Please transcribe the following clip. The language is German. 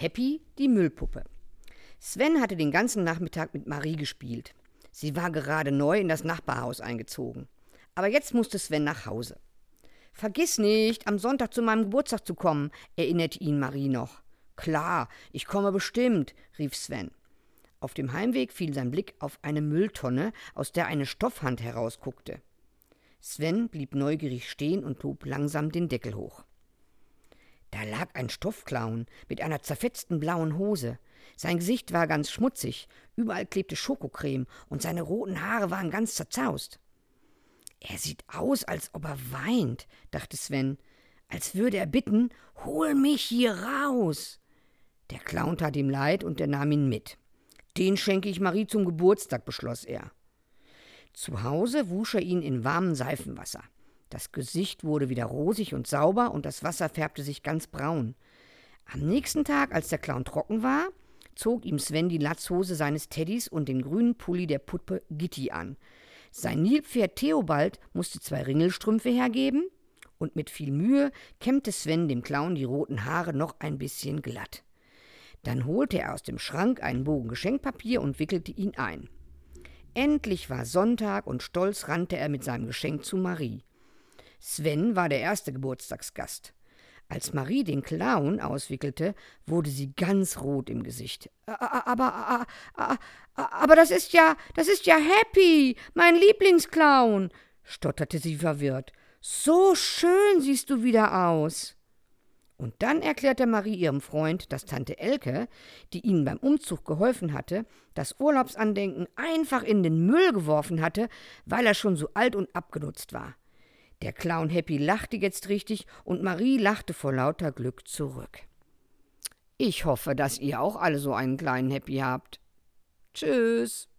Happy, die Müllpuppe. Sven hatte den ganzen Nachmittag mit Marie gespielt. Sie war gerade neu in das Nachbarhaus eingezogen. Aber jetzt musste Sven nach Hause. Vergiss nicht, am Sonntag zu meinem Geburtstag zu kommen, erinnerte ihn Marie noch. Klar, ich komme bestimmt, rief Sven. Auf dem Heimweg fiel sein Blick auf eine Mülltonne, aus der eine Stoffhand herausguckte. Sven blieb neugierig stehen und hob langsam den Deckel hoch. Da lag ein Stoffclown mit einer zerfetzten blauen Hose. Sein Gesicht war ganz schmutzig, überall klebte Schokocreme und seine roten Haare waren ganz zerzaust. Er sieht aus, als ob er weint, dachte Sven, als würde er bitten, hol mich hier raus. Der Clown tat ihm leid und er nahm ihn mit. Den schenke ich Marie zum Geburtstag, beschloss er. Zu Hause wusch er ihn in warmem Seifenwasser. Das Gesicht wurde wieder rosig und sauber und das Wasser färbte sich ganz braun. Am nächsten Tag, als der Clown trocken war, zog ihm Sven die Latzhose seines Teddys und den grünen Pulli der Puppe Gitti an. Sein Nilpferd Theobald musste zwei Ringelstrümpfe hergeben und mit viel Mühe kämmte Sven dem Clown die roten Haare noch ein bisschen glatt. Dann holte er aus dem Schrank einen Bogen Geschenkpapier und wickelte ihn ein. Endlich war Sonntag und stolz rannte er mit seinem Geschenk zu Marie. Sven war der erste Geburtstagsgast. Als Marie den Clown auswickelte, wurde sie ganz rot im Gesicht. Aber, aber, aber das ist ja, das ist ja Happy, mein Lieblingsclown, stotterte sie verwirrt. So schön siehst du wieder aus. Und dann erklärte Marie ihrem Freund, dass Tante Elke, die ihnen beim Umzug geholfen hatte, das Urlaubsandenken einfach in den Müll geworfen hatte, weil er schon so alt und abgenutzt war. Der Clown Happy lachte jetzt richtig und Marie lachte vor lauter Glück zurück. Ich hoffe, dass ihr auch alle so einen kleinen Happy habt. Tschüss.